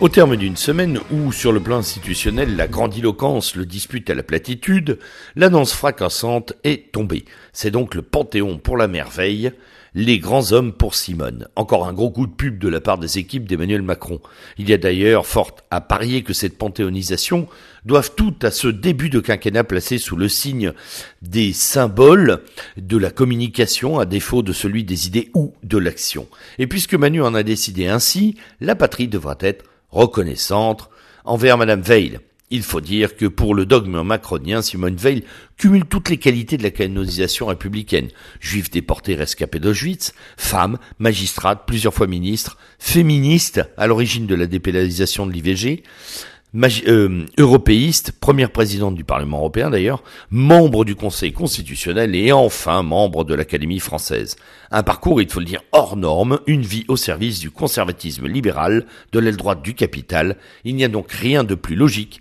Au terme d'une semaine où, sur le plan institutionnel, la grandiloquence le dispute à la platitude, l'annonce fracassante est tombée. C'est donc le Panthéon pour la merveille, les grands hommes pour Simone. Encore un gros coup de pub de la part des équipes d'Emmanuel Macron. Il y a d'ailleurs fort à parier que cette panthéonisation doivent tout à ce début de quinquennat placé sous le signe des symboles de la communication à défaut de celui des idées ou de l'action. Et puisque Manu en a décidé ainsi, la patrie devra être reconnaissante envers Madame Veil. Il faut dire que pour le dogme macronien, Simone Veil cumule toutes les qualités de la canonisation républicaine. Juif déporté rescapé d'Auschwitz, femme, magistrate, plusieurs fois ministre, féministe à l'origine de la dépénalisation de l'IVG, euh, européiste, première présidente du Parlement européen d'ailleurs, membre du Conseil constitutionnel et enfin membre de l'Académie française. Un parcours, il faut le dire, hors norme, une vie au service du conservatisme libéral, de l'aile droite du capital. Il n'y a donc rien de plus logique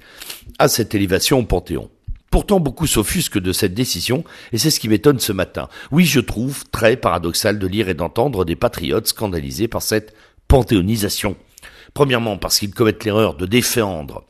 à cette élévation au Panthéon. Pourtant, beaucoup s'offusquent de cette décision, et c'est ce qui m'étonne ce matin. Oui, je trouve très paradoxal de lire et d'entendre des patriotes scandalisés par cette panthéonisation. Premièrement, parce qu'ils commettent l'erreur de défendre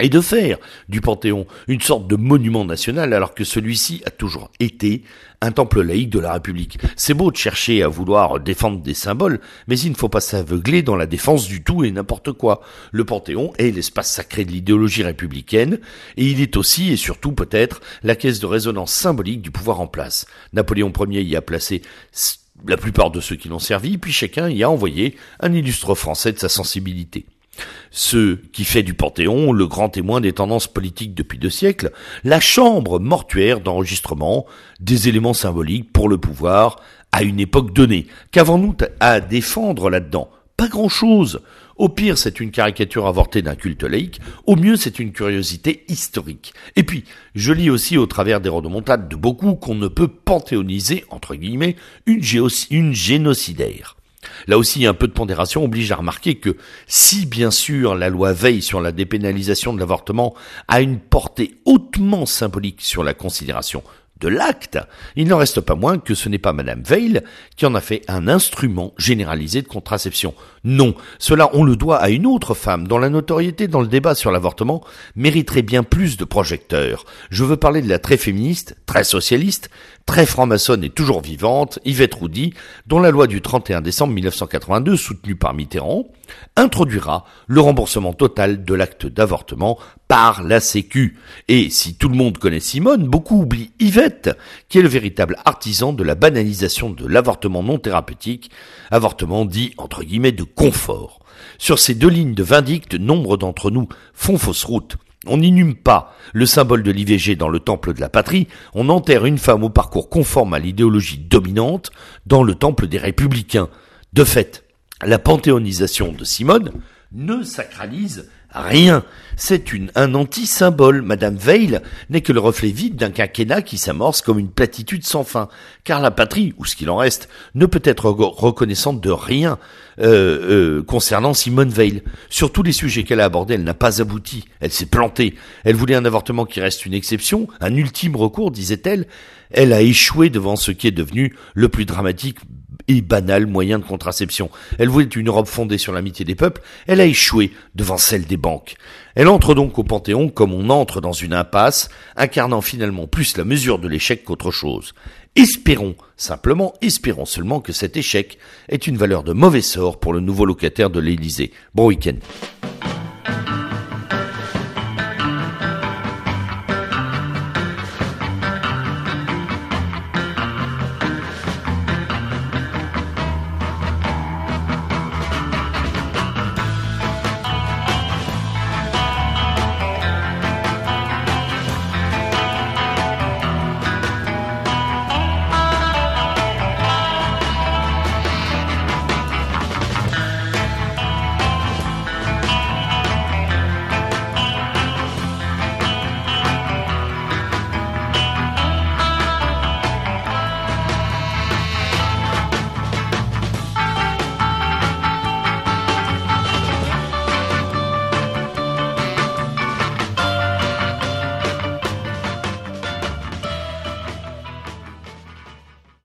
et de faire du Panthéon une sorte de monument national alors que celui-ci a toujours été un temple laïque de la République. C'est beau de chercher à vouloir défendre des symboles, mais il ne faut pas s'aveugler dans la défense du tout et n'importe quoi. Le Panthéon est l'espace sacré de l'idéologie républicaine, et il est aussi et surtout peut-être la caisse de résonance symbolique du pouvoir en place. Napoléon Ier y a placé la plupart de ceux qui l'ont servi, puis chacun y a envoyé un illustre français de sa sensibilité. Ce qui fait du Panthéon le grand témoin des tendances politiques depuis deux siècles, la chambre mortuaire d'enregistrement des éléments symboliques pour le pouvoir à une époque donnée. Qu'avons-nous à défendre là-dedans? Pas grand-chose. Au pire, c'est une caricature avortée d'un culte laïque, au mieux, c'est une curiosité historique. Et puis, je lis aussi au travers des rodomontades de beaucoup qu'on ne peut panthéoniser, entre guillemets, une, une génocidaire. Là aussi, un peu de pondération oblige à remarquer que si bien sûr la loi veille sur la dépénalisation de l'avortement a une portée hautement symbolique sur la considération de l'acte, il n'en reste pas moins que ce n'est pas Madame Veil qui en a fait un instrument généralisé de contraception. Non, cela on le doit à une autre femme dont la notoriété dans le débat sur l'avortement mériterait bien plus de projecteurs. Je veux parler de la très féministe, très socialiste, très franc-maçonne et toujours vivante, Yvette Roudy, dont la loi du 31 décembre 1982, soutenue par Mitterrand, introduira le remboursement total de l'acte d'avortement par la Sécu. Et si tout le monde connaît Simone, beaucoup oublient Yvette, qui est le véritable artisan de la banalisation de l'avortement non thérapeutique, avortement dit entre guillemets de confort. Sur ces deux lignes de vindicte, nombre d'entre nous font fausse route. On n'inhume pas le symbole de l'IVG dans le temple de la patrie, on enterre une femme au parcours conforme à l'idéologie dominante dans le temple des républicains. De fait, la panthéonisation de Simone ne sacralise Rien. C'est une, un anti-symbole. Madame Veil n'est que le reflet vide d'un quinquennat qui s'amorce comme une platitude sans fin. Car la patrie, ou ce qu'il en reste, ne peut être reconnaissante de rien euh, euh, concernant Simone Veil. Sur tous les sujets qu'elle a abordés, elle n'a pas abouti. Elle s'est plantée. Elle voulait un avortement qui reste une exception, un ultime recours, disait-elle. Elle a échoué devant ce qui est devenu le plus dramatique et banal moyen de contraception. Elle voulait une Europe fondée sur l'amitié des peuples, elle a échoué devant celle des banques. Elle entre donc au Panthéon comme on entre dans une impasse, incarnant finalement plus la mesure de l'échec qu'autre chose. Espérons, simplement espérons seulement que cet échec est une valeur de mauvais sort pour le nouveau locataire de l'Élysée. Bon week-end.